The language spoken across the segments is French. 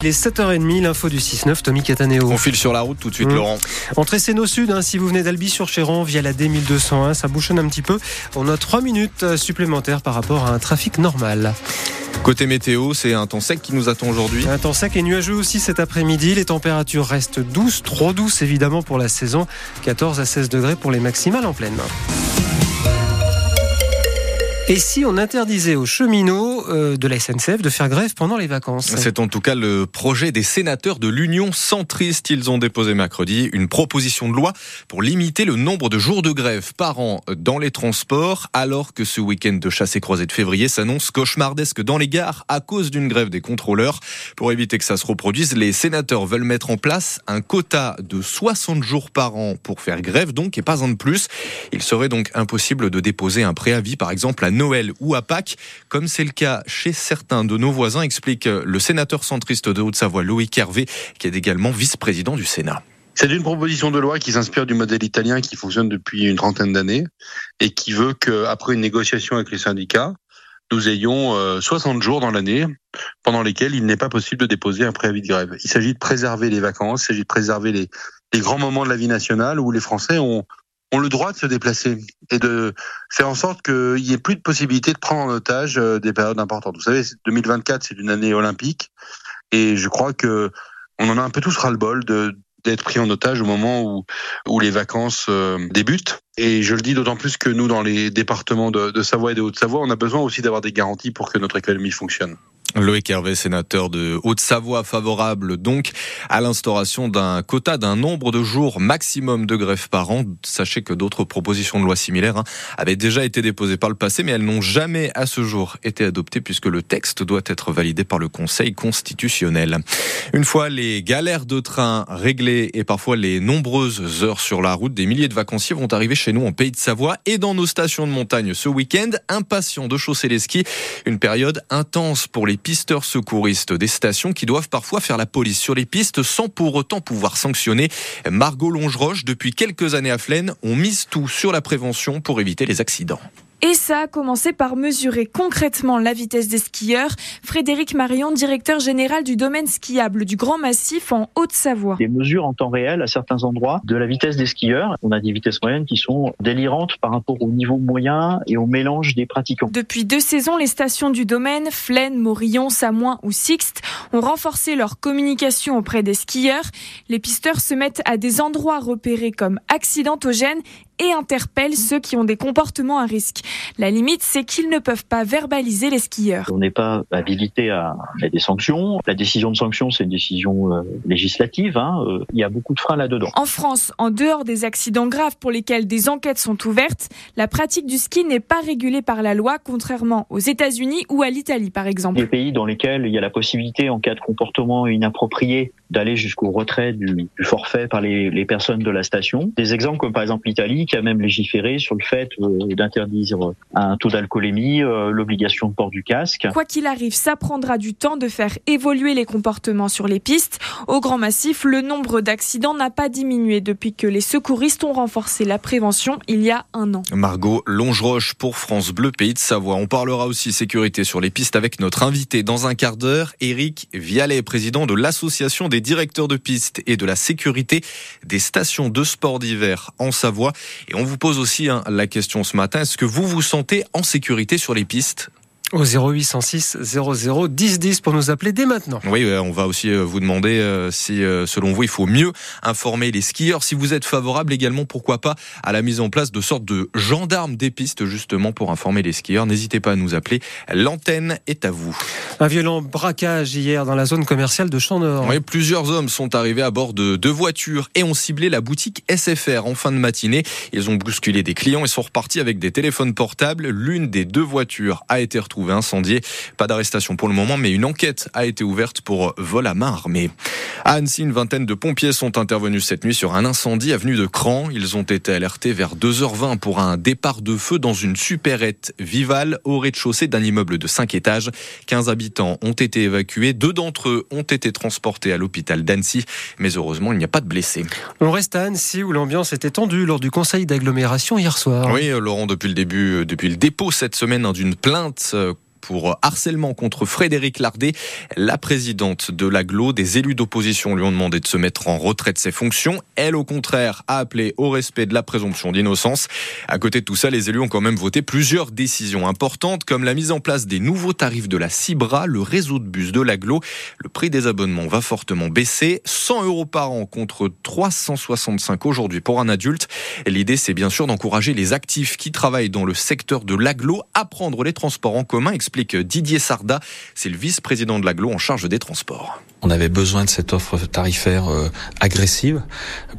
Il est 7h30, l'info du 6-9, Tommy Cataneo. On file sur la route tout de suite, mmh. Laurent. Entrée Séno Sud, hein, si vous venez d'Albi-sur-Chéran via la D1201, ça bouchonne un petit peu. On a 3 minutes euh, supplémentaires par rapport à un trafic normal. Côté météo, c'est un temps sec qui nous attend aujourd'hui. Un temps sec et nuageux aussi cet après-midi. Les températures restent douces, trop douces évidemment pour la saison. 14 à 16 degrés pour les maximales en pleine. Et si on interdisait aux cheminots euh, de la SNCF de faire grève pendant les vacances? C'est en tout cas le projet des sénateurs de l'Union centriste. Ils ont déposé mercredi une proposition de loi pour limiter le nombre de jours de grève par an dans les transports, alors que ce week-end de chasse et croisée de février s'annonce cauchemardesque dans les gares à cause d'une grève des contrôleurs. Pour éviter que ça se reproduise, les sénateurs veulent mettre en place un quota de 60 jours par an pour faire grève donc et pas un de plus. Il serait donc impossible de déposer un préavis par exemple à Noël ou à Pâques, comme c'est le cas chez certains de nos voisins, explique le sénateur centriste de Haute-Savoie, Loïc Hervé, qui est également vice-président du Sénat. C'est une proposition de loi qui s'inspire du modèle italien qui fonctionne depuis une trentaine d'années et qui veut qu'après une négociation avec les syndicats, nous ayons 60 euh, jours dans l'année pendant lesquels il n'est pas possible de déposer un préavis de grève. Il s'agit de préserver les vacances, il s'agit de préserver les, les grands moments de la vie nationale où les Français ont, ont le droit de se déplacer et de faire en sorte qu'il n'y ait plus de possibilité de prendre en otage euh, des périodes importantes. Vous savez, 2024, c'est une année olympique et je crois que on en a un peu tous ras-le-bol d'être pris en otage au moment où, où les vacances euh, débutent. Et je le dis d'autant plus que nous, dans les départements de, de Savoie et de Haute-Savoie, on a besoin aussi d'avoir des garanties pour que notre économie fonctionne. Loïc Hervé, sénateur de Haute-Savoie, favorable donc à l'instauration d'un quota d'un nombre de jours maximum de grève par an. Sachez que d'autres propositions de loi similaires hein, avaient déjà été déposées par le passé, mais elles n'ont jamais à ce jour été adoptées puisque le texte doit être validé par le Conseil constitutionnel. Une fois les galères de train réglées et parfois les nombreuses heures sur la route, des milliers de vacanciers vont arriver chez nous en Pays de Savoie et dans nos stations de montagne ce week-end, impatients de chausser les skis. Une période intense pour les pisteurs secouristes des stations qui doivent parfois faire la police sur les pistes sans pour autant pouvoir sanctionner. Margot Longeroche, depuis quelques années à Flaine, on mise tout sur la prévention pour éviter les accidents. Et ça a commencé par mesurer concrètement la vitesse des skieurs. Frédéric Marion, directeur général du domaine skiable du Grand Massif en Haute-Savoie. Des mesures en temps réel à certains endroits de la vitesse des skieurs. On a des vitesses moyennes qui sont délirantes par rapport au niveau moyen et au mélange des pratiquants. Depuis deux saisons, les stations du domaine, Flaine, Morillon, Samoin ou Sixte, ont renforcé leur communication auprès des skieurs. Les pisteurs se mettent à des endroits repérés comme accidentogènes et interpellent ceux qui ont des comportements à risque. La limite, c'est qu'ils ne peuvent pas verbaliser les skieurs. On n'est pas habilité à mettre des sanctions. La décision de sanction, c'est une décision euh, législative. Hein. Euh, il y a beaucoup de freins là-dedans. En France, en dehors des accidents graves pour lesquels des enquêtes sont ouvertes, la pratique du ski n'est pas régulée par la loi, contrairement aux États-Unis ou à l'Italie, par exemple. Les pays dans lesquels il y a la possibilité, en cas de comportement inapproprié, d'aller jusqu'au retrait du, forfait par les, les, personnes de la station. Des exemples comme par exemple l'Italie qui a même légiféré sur le fait euh, d'interdire un taux d'alcoolémie, euh, l'obligation de port du casque. Quoi qu'il arrive, ça prendra du temps de faire évoluer les comportements sur les pistes. Au Grand Massif, le nombre d'accidents n'a pas diminué depuis que les secouristes ont renforcé la prévention il y a un an. Margot Longeroche pour France Bleu Pays de Savoie. On parlera aussi sécurité sur les pistes avec notre invité dans un quart d'heure, Éric Vialet, président de l'association des directeurs de piste et de la sécurité des stations de sport d'hiver en Savoie. Et on vous pose aussi hein, la question ce matin, est-ce que vous vous sentez en sécurité sur les pistes? Au 0806 00 10 10 pour nous appeler dès maintenant. Oui, on va aussi euh, vous demander euh, si, euh, selon vous, il faut mieux informer les skieurs. Si vous êtes favorable également, pourquoi pas, à la mise en place de sortes de gendarmes des pistes, justement, pour informer les skieurs. N'hésitez pas à nous appeler. L'antenne est à vous. Un violent braquage hier dans la zone commerciale de Champ-Nord. Oui, plusieurs hommes sont arrivés à bord de deux voitures et ont ciblé la boutique SFR en fin de matinée. Ils ont bousculé des clients et sont repartis avec des téléphones portables. L'une des deux voitures a été retrouvée incendié. Pas d'arrestation pour le moment, mais une enquête a été ouverte pour vol à main armée. À Annecy, une vingtaine de pompiers sont intervenus cette nuit sur un incendie avenue de Cran. Ils ont été alertés vers 2h20 pour un départ de feu dans une supérette Vival au rez-de-chaussée d'un immeuble de 5 étages. 15 habitants ont été évacués. Deux d'entre eux ont été transportés à l'hôpital d'Annecy. Mais heureusement, il n'y a pas de blessés. On reste à Annecy où l'ambiance était tendue lors du conseil d'agglomération hier soir. Oui, Laurent, depuis le début, depuis le dépôt cette semaine hein, d'une plainte pour harcèlement contre Frédéric Lardet. La présidente de l'aglo, des élus d'opposition lui ont demandé de se mettre en retrait de ses fonctions. Elle, au contraire, a appelé au respect de la présomption d'innocence. À côté de tout ça, les élus ont quand même voté plusieurs décisions importantes, comme la mise en place des nouveaux tarifs de la Cibra, le réseau de bus de l'aglo. Le prix des abonnements va fortement baisser, 100 euros par an contre 365 aujourd'hui pour un adulte. L'idée, c'est bien sûr d'encourager les actifs qui travaillent dans le secteur de l'aglo à prendre les transports en commun, explique Didier Sarda. C'est le vice-président de l'aglo en charge des transports. On avait besoin de cette offre tarifaire euh, agressive,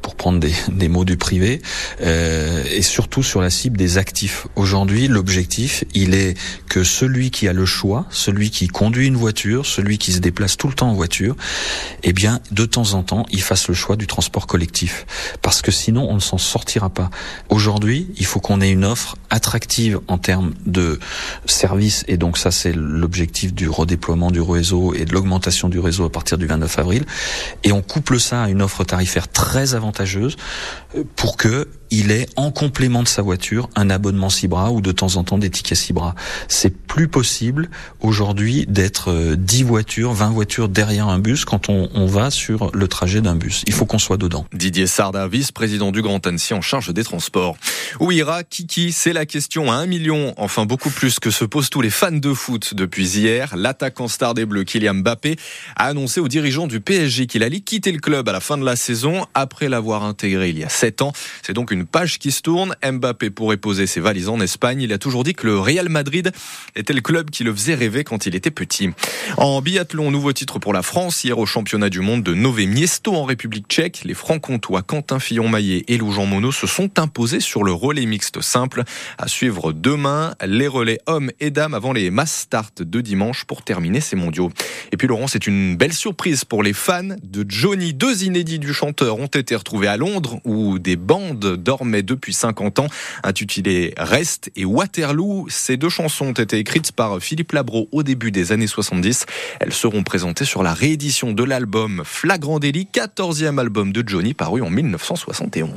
pour prendre des, des mots du privé, euh, et surtout sur la cible des actifs. Aujourd'hui, l'objectif, il est que celui qui a le choix, celui qui conduit une voiture, celui qui se déplace tout le temps en voiture, eh bien, de temps en temps, il fasse le choix du transport collectif. Parce que sinon, on ne s'en sortira pas. Aujourd'hui, il faut qu'on ait une offre attractive en termes de services, et donc ça, c'est l'objectif du redéploiement du réseau et de l'augmentation du réseau à partir du 29 avril. Et on couple ça à une offre tarifaire très avantageuse euh, pour que il ait en complément de sa voiture un abonnement Cibra ou de temps en temps des tickets Cibra. C'est plus possible aujourd'hui d'être 10 euh, voitures, 20 voitures derrière un bus quand on, on va sur le trajet d'un bus. Il faut qu'on soit dedans. Didier Sarda, vice-président du Grand Annecy en charge des transports. Où ira Kiki? C'est la question à un million, enfin beaucoup plus que se posent tous les fans de foot depuis hier. L'attaquant star des Bleus, Kylian Mbappé, a annoncé aux dirigeants du PSG qu'il allait quitter le club à la fin de la saison après l'avoir intégré il y a 7 ans. C'est donc une page qui se tourne. Mbappé pourrait poser ses valises en Espagne. Il a toujours dit que le Real Madrid était le club qui le faisait rêver quand il était petit. En biathlon, nouveau titre pour la France. Hier au championnat du monde de Nové Miesto en République tchèque, les francs-comtois Quentin Fillon-Maillet et Lou Jean Monod se sont imposés sur le relais mixte simple. À suivre demain, les relais hommes et dames avant les mass start de dimanche pour terminer ces mondiaux. Et puis Laurent, c'est une belle surprise pour les fans de Johnny. Deux inédits du chanteur ont été retrouvés à Londres où des bandes dormaient depuis 50 ans, intitulées Rest et Waterloo. Ces deux chansons ont été écrites par Philippe Labro au début des années 70. Elles seront présentées sur la réédition de l'album Flagrant Délit, 14e album de Johnny paru en 1971.